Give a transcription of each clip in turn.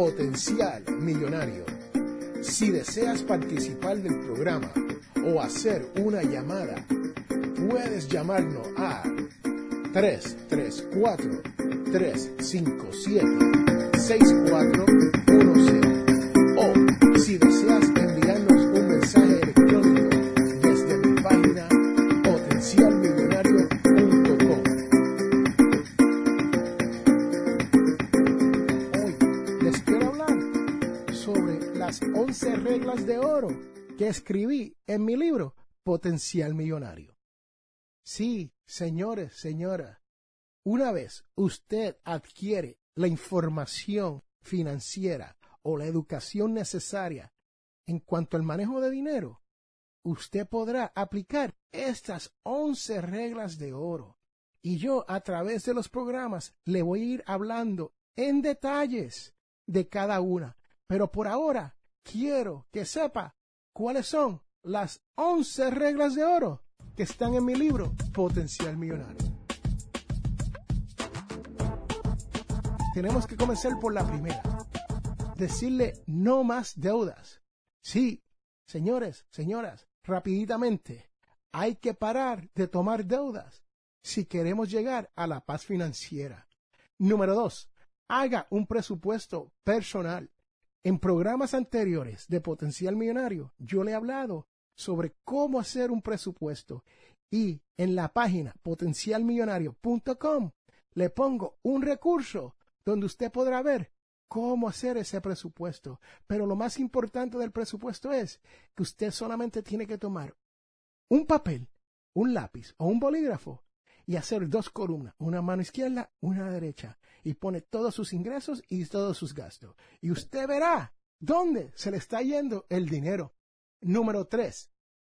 Potencial Millonario. Si deseas participar del programa o hacer una llamada, puedes llamarnos a 334 escribí en mi libro Potencial Millonario. Sí, señores, señora, una vez usted adquiere la información financiera o la educación necesaria en cuanto al manejo de dinero, usted podrá aplicar estas 11 reglas de oro. Y yo a través de los programas le voy a ir hablando en detalles de cada una. Pero por ahora quiero que sepa cuáles son las 11 reglas de oro que están en mi libro Potencial Millonario. Tenemos que comenzar por la primera. Decirle no más deudas. Sí, señores, señoras, rapiditamente, hay que parar de tomar deudas si queremos llegar a la paz financiera. Número dos, haga un presupuesto personal. En programas anteriores de Potencial Millonario, yo le he hablado sobre cómo hacer un presupuesto y en la página potencialmillonario.com le pongo un recurso donde usted podrá ver cómo hacer ese presupuesto. Pero lo más importante del presupuesto es que usted solamente tiene que tomar un papel, un lápiz o un bolígrafo y hacer dos columnas, una mano izquierda, una derecha, y pone todos sus ingresos y todos sus gastos. Y usted verá dónde se le está yendo el dinero. Número tres,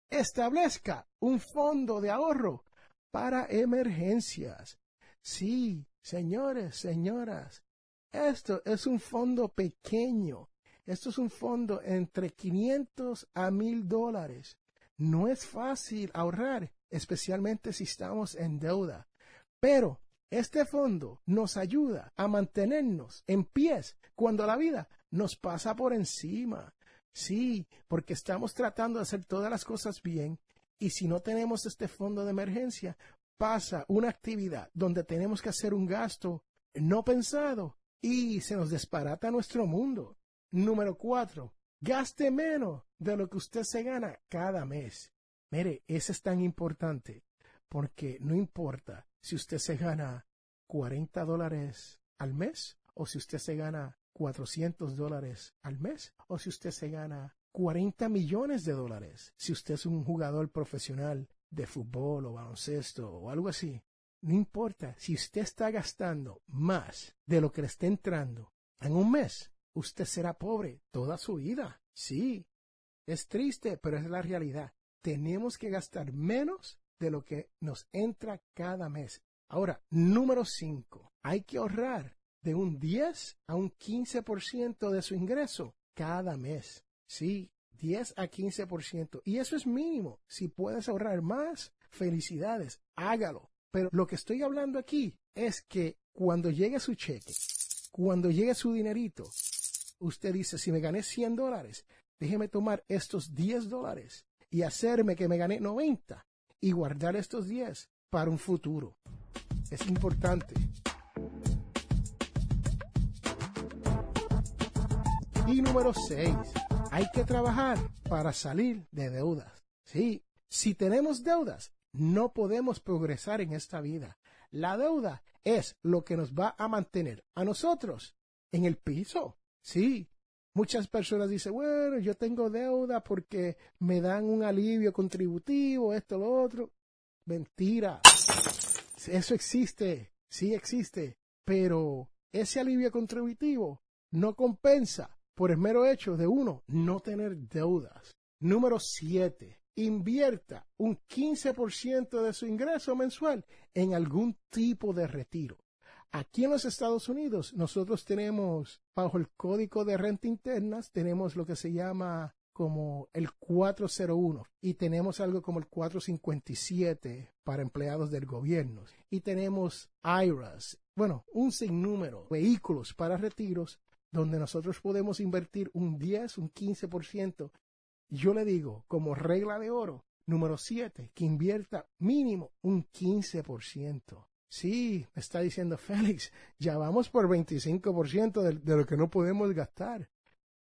establezca un fondo de ahorro para emergencias. Sí, señores, señoras, esto es un fondo pequeño. Esto es un fondo entre 500 a 1000 dólares. No es fácil ahorrar, especialmente si estamos en deuda. Pero este fondo nos ayuda a mantenernos en pies cuando la vida nos pasa por encima. Sí, porque estamos tratando de hacer todas las cosas bien y si no tenemos este fondo de emergencia, pasa una actividad donde tenemos que hacer un gasto no pensado y se nos desparata nuestro mundo. Número cuatro, gaste menos de lo que usted se gana cada mes. Mire, eso es tan importante porque no importa si usted se gana 40 dólares al mes o si usted se gana 400 dólares al mes o si usted se gana 40 millones de dólares, si usted es un jugador profesional de fútbol o baloncesto o algo así. No importa si usted está gastando más de lo que le está entrando en un mes, usted será pobre toda su vida. Sí, es triste, pero es la realidad. Tenemos que gastar menos de lo que nos entra cada mes. Ahora, número 5. Hay que ahorrar de un 10 a un 15% de su ingreso cada mes. Sí, 10 a 15%. Y eso es mínimo. Si puedes ahorrar más, felicidades, hágalo. Pero lo que estoy hablando aquí es que cuando llegue su cheque, cuando llegue su dinerito, usted dice, si me gané 100 dólares, déjeme tomar estos 10 dólares y hacerme que me gané 90 y guardar estos 10 para un futuro. Es importante. Y número 6. Hay que trabajar para salir de deudas. Sí, si tenemos deudas, no podemos progresar en esta vida. La deuda es lo que nos va a mantener a nosotros en el piso. Sí, muchas personas dicen, bueno, yo tengo deuda porque me dan un alivio contributivo, esto, lo otro. Mentira. Eso existe, sí existe, pero ese alivio contributivo no compensa por el mero hecho de uno no tener deudas. Número 7. Invierta un 15% de su ingreso mensual en algún tipo de retiro. Aquí en los Estados Unidos nosotros tenemos, bajo el Código de Renta Internas, tenemos lo que se llama como el 401 y tenemos algo como el 457 para empleados del gobierno y tenemos IRAs, bueno, un sinnúmero vehículos para retiros donde nosotros podemos invertir un 10, un 15%. Yo le digo, como regla de oro, número 7, que invierta mínimo un 15%. Sí, me está diciendo Félix, ya vamos por 25% de, de lo que no podemos gastar.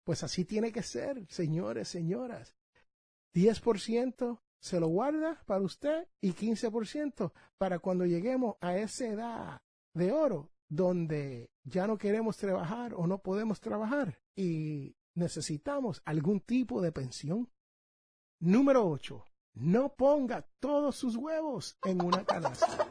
Pues así tiene que ser, señores, señoras. 10% se lo guarda para usted y 15% para cuando lleguemos a esa edad de oro donde ya no queremos trabajar o no podemos trabajar y necesitamos algún tipo de pensión. Número 8. No ponga todos sus huevos en una canasta.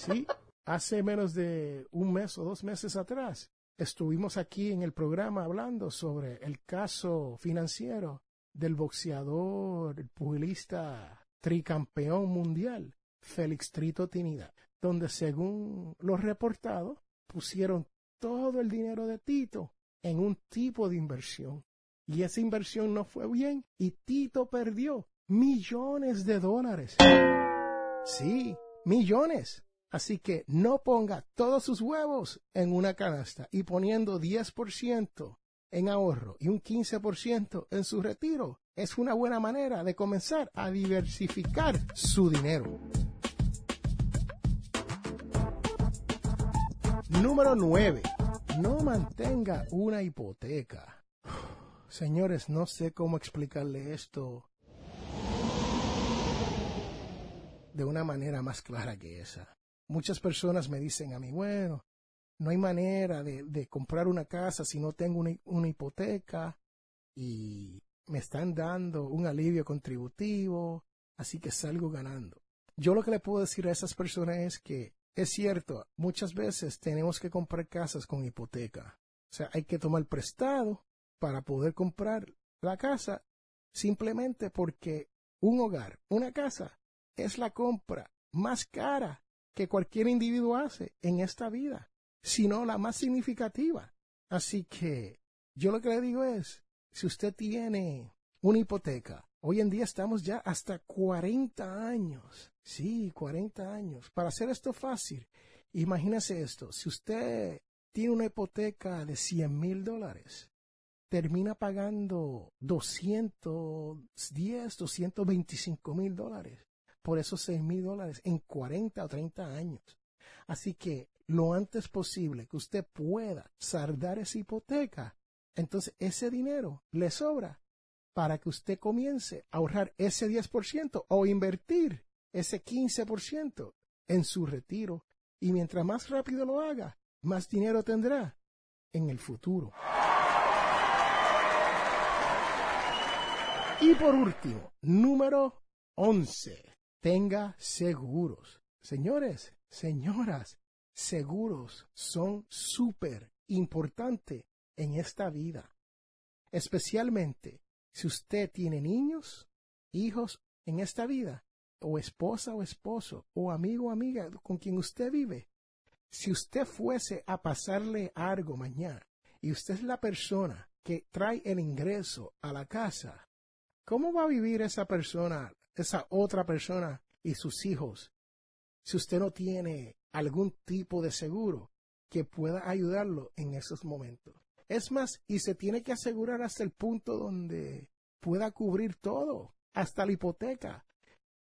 Sí, hace menos de un mes o dos meses atrás estuvimos aquí en el programa hablando sobre el caso financiero del boxeador, el pugilista tricampeón mundial, Félix Trito Tinida, donde según los reportados pusieron todo el dinero de Tito en un tipo de inversión. Y esa inversión no fue bien y Tito perdió millones de dólares. Sí, millones. Así que no ponga todos sus huevos en una canasta y poniendo 10% en ahorro y un 15% en su retiro es una buena manera de comenzar a diversificar su dinero. Número 9. No mantenga una hipoteca. Señores, no sé cómo explicarle esto de una manera más clara que esa. Muchas personas me dicen a mí, bueno, no hay manera de, comprar una casa si no tengo una, una hipoteca y me están dando un alivio contributivo, así que salgo ganando. Yo lo que le puedo decir a esas personas es que es cierto, muchas veces tenemos que comprar casas con hipoteca. O sea, hay que tomar prestado para poder comprar la casa simplemente porque un hogar, una casa, es la compra más cara que cualquier individuo hace en esta vida, sino la más significativa. Así que yo lo que le digo es, si usted tiene una hipoteca, hoy en día estamos ya hasta 40 años. Sí, 40 años. Para hacer esto fácil, imagínese esto, si usted tiene una hipoteca de 100 mil dólares, termina pagando 210, 225 mil dólares por esos 6 mil dólares en 40 o 30 años. Así que lo antes posible que usted pueda saldar esa hipoteca, entonces ese dinero le sobra para que usted comience a ahorrar ese 10% o invertir ese 15% en su retiro. Y mientras más rápido lo haga, más dinero tendrá en el futuro. Y por último, número 11 tenga seguros. Señores, señoras, seguros son súper importantes en esta vida. Especialmente si usted tiene niños, hijos en esta vida, o esposa o esposo, o amigo o amiga con quien usted vive. Si usted fuese a pasarle algo mañana y usted es la persona que trae el ingreso a la casa, ¿cómo va a vivir esa persona esa otra persona y sus hijos si usted no tiene algún tipo de seguro que pueda ayudarlo en esos momentos. Es más, y se tiene que asegurar hasta el punto donde pueda cubrir todo, hasta la hipoteca.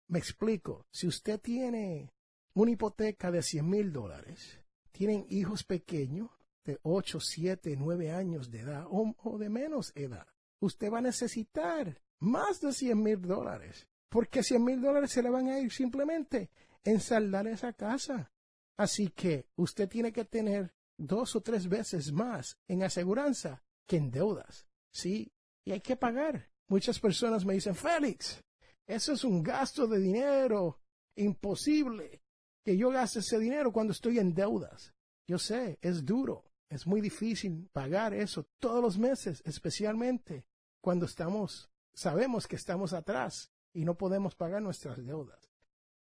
Me explico, si usted tiene una hipoteca de 100 mil dólares, tienen hijos pequeños de 8, 7, 9 años de edad o, de menos edad, usted va a necesitar más de 100 mil dólares porque 100 mil dólares se le van a ir simplemente en saldar esa casa. Así que usted tiene que tener dos o tres veces más en aseguranza que en deudas. Sí, y hay que pagar. Muchas personas me dicen, Félix, eso es un gasto de dinero imposible que yo gaste ese dinero cuando estoy en deudas. Yo sé, es duro, Es muy difícil pagar eso todos los meses, especialmente cuando estamos, sabemos que estamos atrás y no podemos pagar nuestras deudas.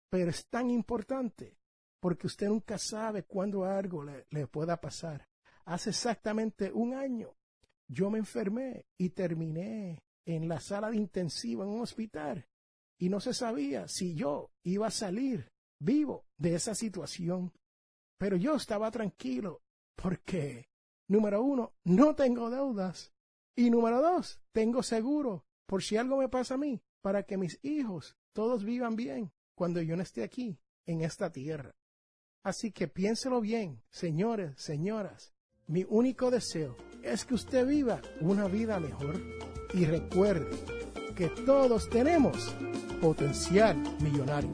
Pero es tan importante porque usted nunca sabe cuándo algo le, pueda pasar. Hace exactamente un año yo me enfermé y terminé en la sala de intensivo en un hospital y no se sabía si yo iba a salir vivo de esa situación. Pero yo estaba tranquilo porque, número uno, no tengo deudas y número dos, tengo seguro por si algo me pasa a mí, para que mis hijos todos vivan bien cuando yo no esté aquí, en esta tierra. Así que piénselo bien, señores, señoras. Mi único deseo es que usted viva una vida mejor y recuerde que todos tenemos potencial millonario.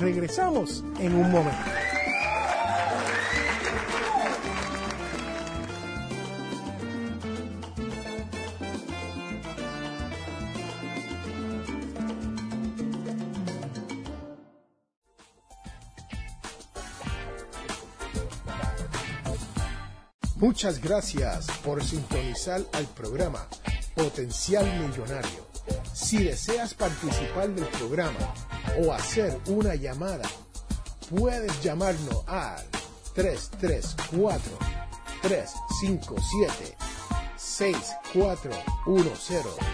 Regresamos en un momento. Muchas gracias por sintonizar al programa Potencial Millonario. Si deseas participar del programa o hacer una llamada, puedes llamarnos al 334 357 6410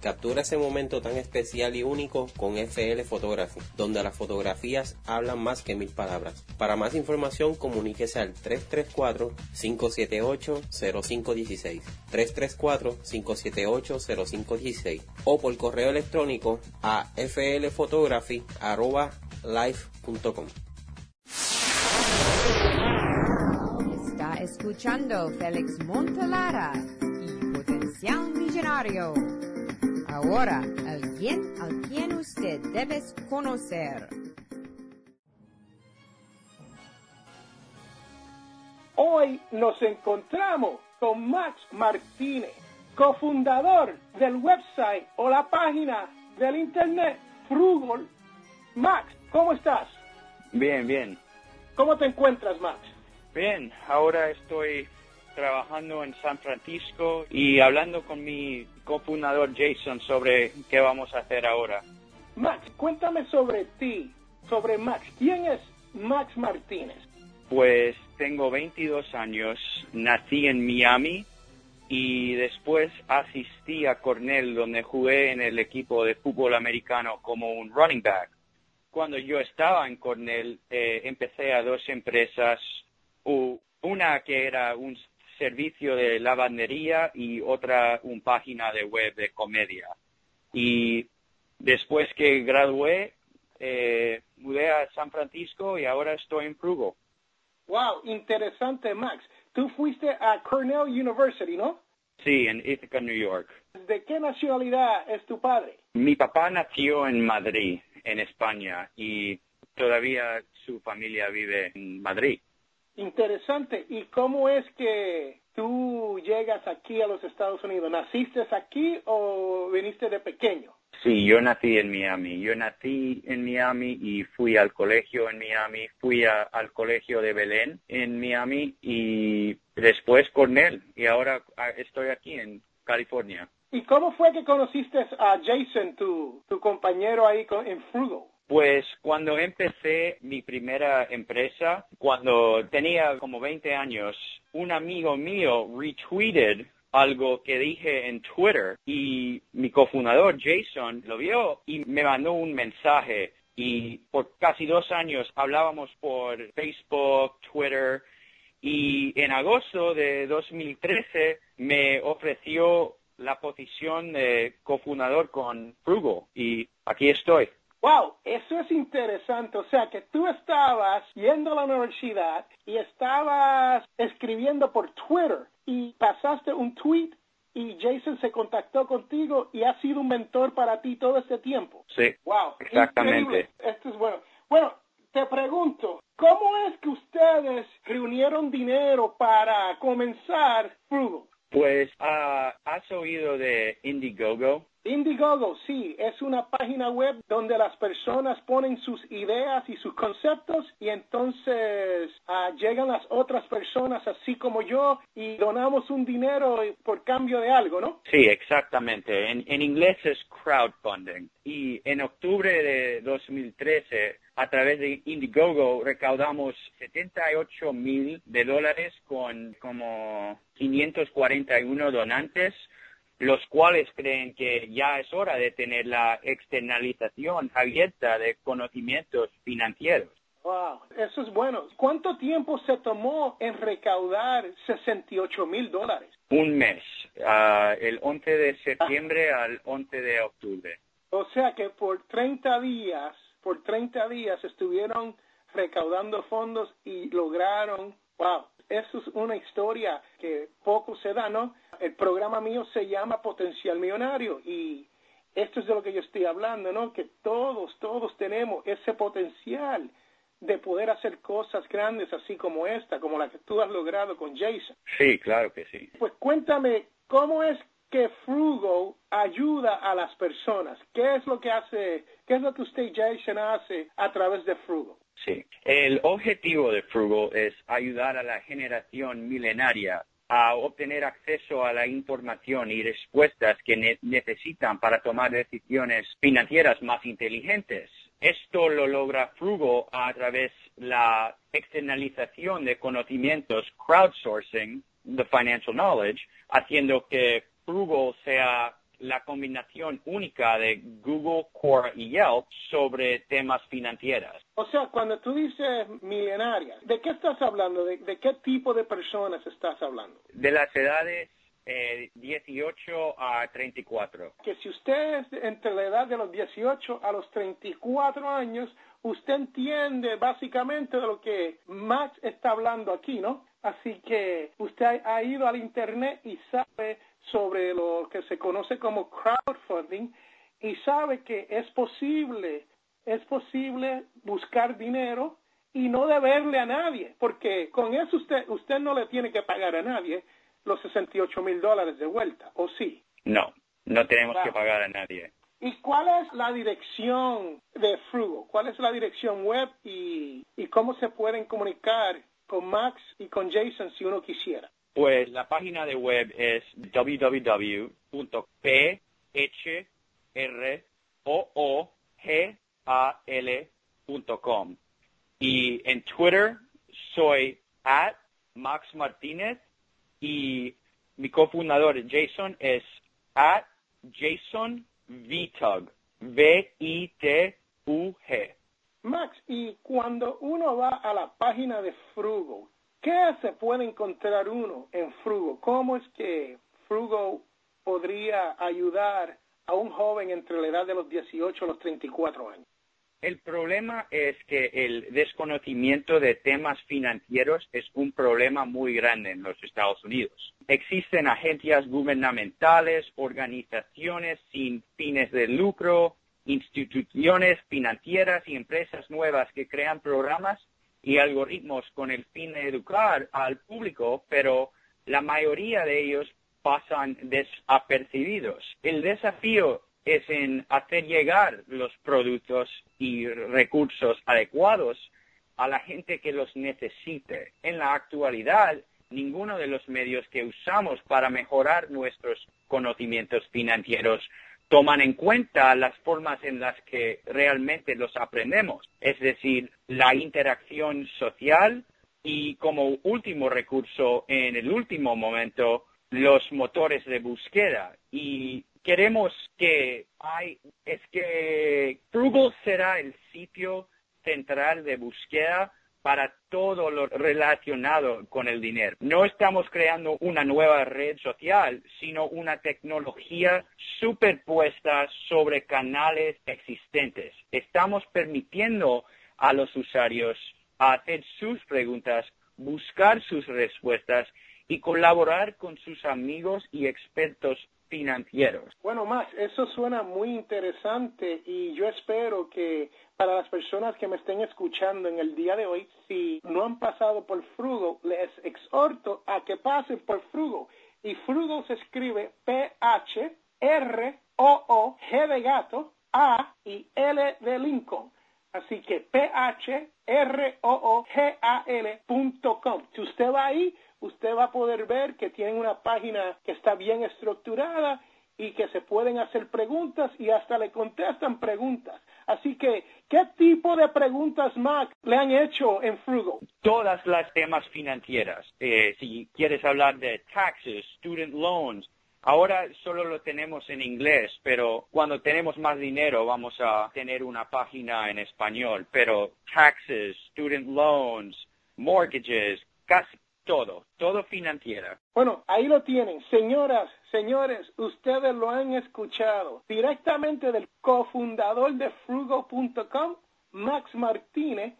Captura ese momento tan especial y único con FL Photography, donde las fotografías hablan más que mil palabras. Para más información, comuníquese al 334-578-0516, 334-578-0516 o por correo electrónico a flphotography.life.com. Está escuchando Félix Montelara y Potencial Millonario. Ahora, alguien al quien usted debe conocer. Hoy nos encontramos con Max Martínez, cofundador del website o la página del internet Frugal. Max, ¿cómo estás? Bien, bien. ¿Cómo te encuentras, Max? Bien, ahora estoy trabajando en San Francisco y hablando con mi cofundador Jason sobre qué vamos a hacer ahora. Max, cuéntame sobre ti, sobre Max. ¿Quién es Max Martínez? Pues tengo 22 años, nací en Miami y después asistí a Cornell donde jugué en el equipo de fútbol americano como un running back. Cuando yo estaba en Cornell eh, empecé a dos empresas, una que era un servicio de lavandería y otra una página de web de comedia. Y después que gradué, eh, mudé a San Francisco y ahora estoy en Frugo. Wow, interesante, Max. Tú fuiste a Cornell University, ¿no? Sí, en Ithaca, New York. ¿De qué nacionalidad es tu padre? Mi papá nació en Madrid, en España, y todavía su familia vive en Madrid. Interesante. ¿Y cómo es que tú llegas aquí a los Estados Unidos? ¿Naciste aquí o viniste de pequeño? Sí, yo nací en Miami. Yo nací en Miami y fui al colegio en Miami. Fui al colegio de Belén en Miami y después Cornell. Y ahora ah, estoy aquí en California. ¿Y cómo fue que conociste a Jason, tu, tu compañero ahí en Frugal? Pues cuando empecé mi primera empresa, cuando tenía como 20 años, un amigo mío retweeted algo que dije en Twitter y mi cofundador Jason lo vio y me mandó un mensaje y por casi dos años hablábamos por Facebook, Twitter y en agosto de 2013 me ofreció la posición de cofundador con Frugal y aquí estoy. Wow, eso es interesante. O sea, que tú estabas yendo a la universidad y estabas escribiendo por Twitter y pasaste un tweet y Jason se contactó contigo y ha sido un mentor para ti todo este tiempo. Sí. Wow. Exactamente. increíble. Esto es bueno. Bueno, te pregunto, ¿cómo es que ustedes reunieron dinero para comenzar Frugal? Pues, ah, ¿has oído de Indiegogo? Indiegogo, sí, es una página web donde las personas ponen sus ideas y sus conceptos y entonces ah, llegan las otras personas así como yo y donamos un dinero por cambio de algo, ¿no? Sí, exactamente. En, en inglés es crowdfunding. Y en octubre de 2013, a través de Indiegogo, recaudamos 78 mil de dólares con como 541 donantes los cuales creen que ya es hora de tener la externalización abierta de conocimientos financieros. Wow, eso es bueno. ¿Cuánto tiempo se tomó en recaudar 68 mil dólares? Un mes, ah, el 11 de septiembre al 11 de octubre. O sea que por 30 días, por 30 días estuvieron recaudando fondos y lograron, wow, eso es una historia que poco se da, ¿no? El programa mío se llama Potencial Millonario y esto es de lo que yo estoy hablando, ¿no? Que todos, todos tenemos ese potencial de poder hacer cosas grandes así como esta, como la que tú has logrado con Jason. Sí, claro que sí. Pues cuéntame, ¿cómo es que Frugo ayuda a las personas? ¿Qué es lo que hace, qué es lo que usted, Jason, hace a través de Frugo? Sí. El objetivo de Frugal es ayudar a la generación milenaria a obtener acceso a la información y respuestas que ne necesitan para tomar decisiones financieras más inteligentes. Esto lo logra Frugal a través de la externalización de conocimientos, crowdsourcing the financial knowledge, haciendo que Frugal sea la combinación única de Google, Core y Yelp sobre temas financieros. O sea, cuando tú dices milenaria, ¿de qué estás hablando? ¿De, de qué tipo de personas estás hablando? De las edades eh, 18 a 34. Que si usted es entre la edad de los 18 a los 34 años, usted entiende básicamente de lo que Max está hablando aquí, ¿no? Así que usted ha ido al Internet y sabe sobre lo que se conoce como crowdfunding y sabe que es posible, es posible buscar dinero y no deberle a nadie, porque con eso usted, usted no le tiene que pagar a nadie los 68 mil dólares de vuelta, ¿o sí? No, no tenemos que pagar a nadie. ¿Y cuál es la dirección de Frugo? ¿Cuál es la dirección web y, y cómo se pueden comunicar con Max y con Jason si uno quisiera? Pues la página de web es www.phroogal.com y en Twitter soy at Max Martínez y mi cofundador Jason es at Jason Vitug. Max, y cuando uno va a la página de Frugo, ¿qué se puede encontrar uno en Frugo? ¿Cómo es que Frugo podría ayudar a un joven entre la edad de los 18 a los 34 años? El problema es que el desconocimiento de temas financieros es un problema muy grande en los Estados Unidos. Existen agencias gubernamentales, organizaciones sin fines de lucro, instituciones financieras y empresas nuevas que crean programas y algoritmos con el fin de educar al público, pero la mayoría de ellos pasan desapercibidos. El desafío es en hacer llegar los productos y recursos adecuados a la gente que los necesite. En la actualidad, ninguno de los medios que usamos para mejorar nuestros conocimientos financieros toman en cuenta las formas en las que realmente los aprendemos, es decir, la interacción social y como último recurso, en el último momento, los motores de búsqueda. Y queremos que hay, es que Frugal será el sitio central de búsqueda para todo lo relacionado con el dinero. No estamos creando una nueva red social, sino una tecnología superpuesta sobre canales existentes. Estamos permitiendo a los usuarios hacer sus preguntas, buscar sus respuestas y colaborar con sus amigos y expertos Bueno, Max, eso suena muy interesante y yo espero que para las personas que me estén escuchando en el día de hoy, si no han pasado por Frugo, les exhorto a que pasen por Frugo. Y Frugo se escribe P-H-R-O-O-G de gato, A y L de Lincoln. Así que P-H-R-O-O-G-A-L.com. Si usted va ahí, usted va a poder ver que tienen una página que está bien estructurada y que se pueden hacer preguntas y hasta le contestan preguntas. Así que, ¿qué tipo de preguntas, Mac, le han hecho en Frugo? Todas las temas financieras. Eh, si quieres hablar de taxes, student loans, Ahora solo lo tenemos en inglés, pero cuando tenemos más dinero vamos a tener una página en español. Pero taxes, student loans, mortgages, casi todo, todo financiera. Bueno, ahí lo tienen. Señoras, señores, ustedes lo han escuchado directamente del cofundador de frugo.com, Max Martínez.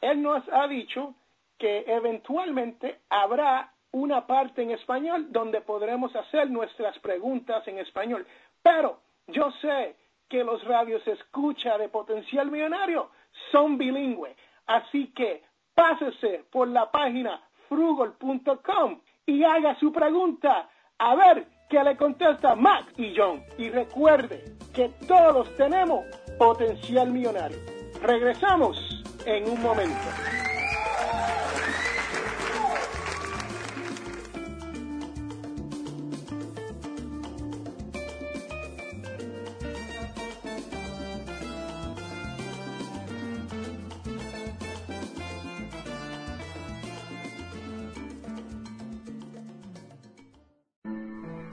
Él nos ha dicho que eventualmente habrá una parte en español donde podremos hacer nuestras preguntas en español. Pero yo sé que los radios escucha de potencial millonario son bilingües. Así que pásese por la página frugol.com y haga su pregunta a ver qué le contesta Max y John. Y recuerde que todos tenemos potencial millonario. Regresamos en un momento.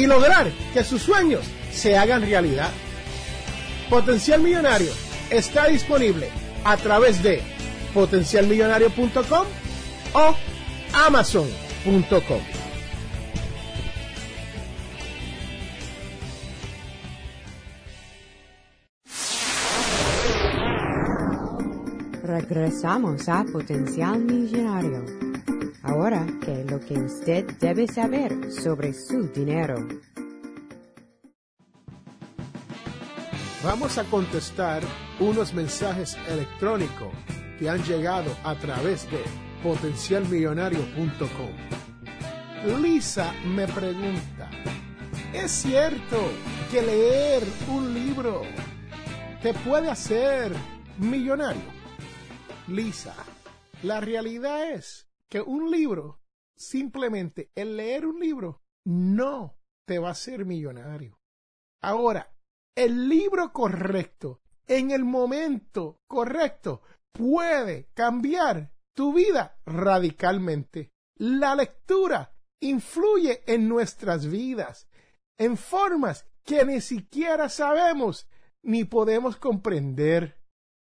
y lograr que sus sueños se hagan realidad. Potencial Millonario está disponible a través de potencialmillonario.com o amazon.com. Regresamos a Potencial Millonario. Ahora que lo que usted debe saber sobre su dinero. Vamos a contestar unos mensajes electrónicos que han llegado a través de potencialmillonario.com. Lisa me pregunta, ¿es cierto que leer un libro te puede hacer millonario? Lisa, la realidad es que un libro, simplemente el leer un libro, no te va a hacer millonario. Ahora, el libro correcto, en el momento correcto, puede cambiar tu vida radicalmente. La lectura influye en nuestras vidas en formas que ni siquiera sabemos ni podemos comprender.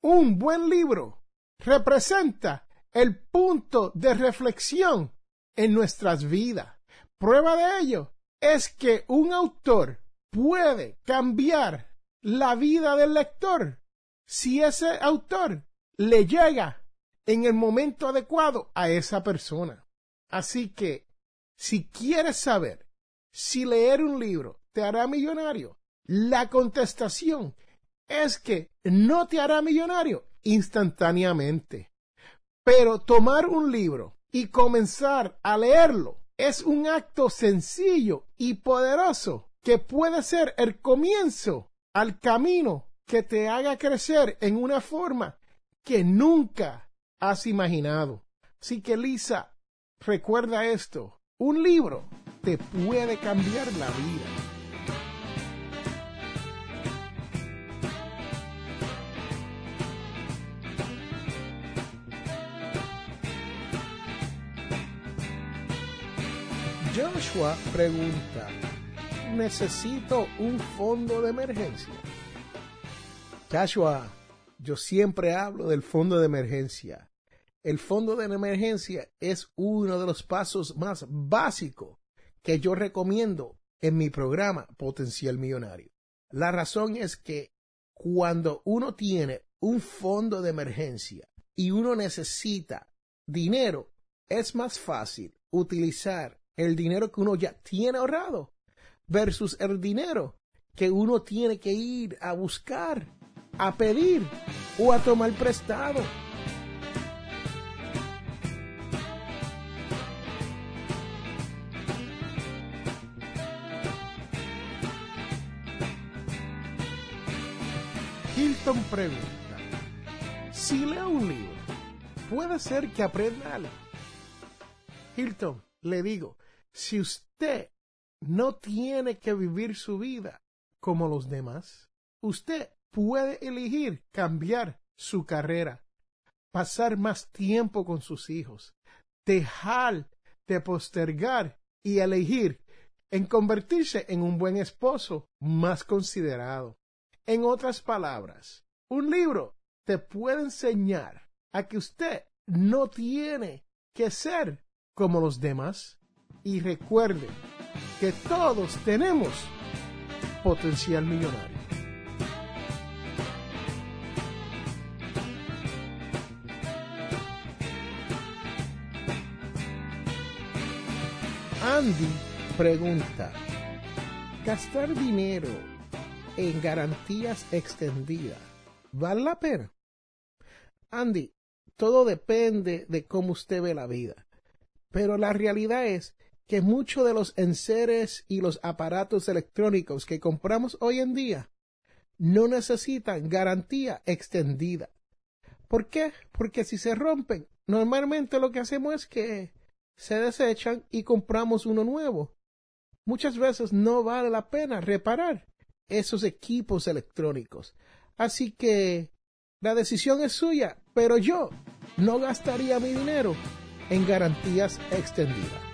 Un buen libro representa el punto de reflexión en nuestras vidas. Prueba de ello es que un autor puede cambiar la vida del lector si ese autor le llega en el momento adecuado a esa persona. Así que, si quieres saber si leer un libro te hará millonario, la contestación es que no te hará millonario instantáneamente. Pero tomar un libro y comenzar a leerlo es un acto sencillo y poderoso que puede ser el comienzo al camino que te haga crecer en una forma que nunca has imaginado. Así que Lisa, recuerda esto, un libro te puede cambiar la vida. Joshua pregunta, ¿necesito un fondo de emergencia? Joshua, yo siempre hablo del fondo de emergencia. El fondo de emergencia es uno de los pasos más básicos que yo recomiendo en mi programa Potencial Millonario. La razón es que cuando uno tiene un fondo de emergencia y uno necesita dinero, es más fácil utilizar el dinero que uno ya tiene ahorrado versus el dinero que uno tiene que ir a buscar, a pedir o a tomar prestado. Hilton pregunta, si leo un libro, ¿puede ser que aprenda algo? Hilton, le digo, si usted no tiene que vivir su vida como los demás, usted puede elegir cambiar su carrera, pasar más tiempo con sus hijos, dejar de postergar y elegir en convertirse en un buen esposo más considerado. En otras palabras, un libro te puede enseñar a que usted no tiene que ser como los demás. Y recuerde que todos tenemos potencial millonario. Andy pregunta, ¿gastar dinero en garantías extendidas vale la pena? Andy, todo depende de cómo usted ve la vida. Pero la realidad es que muchos de los enseres y los aparatos electrónicos que compramos hoy en día no necesitan garantía extendida. ¿Por qué? Porque si se rompen, normalmente lo que hacemos es que se desechan y compramos uno nuevo. Muchas veces no vale la pena reparar esos equipos electrónicos. Así que la decisión es suya, pero yo no gastaría mi dinero en garantías extendidas.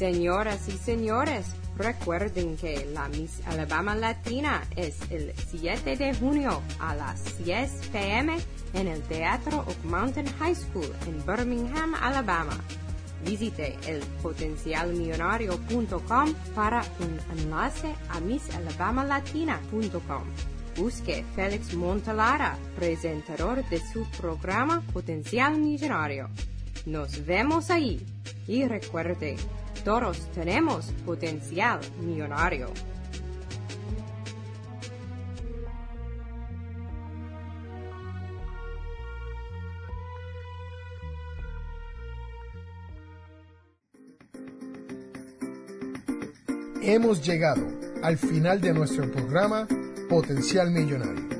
Señoras y señores, recuerden que la Miss Alabama Latina es el 7 de junio a las 10 pm en el Teatro Oak Mountain High School en Birmingham, Alabama. Visite el potencialmillonario.com para un enlace a missalabamalatina.com. Busque Félix Montalara, presentador de su programa Potencial Millonario. Nos vemos ahí y recuerde, todos tenemos potencial millonario. Hemos llegado al final de nuestro programa Potencial Millonario.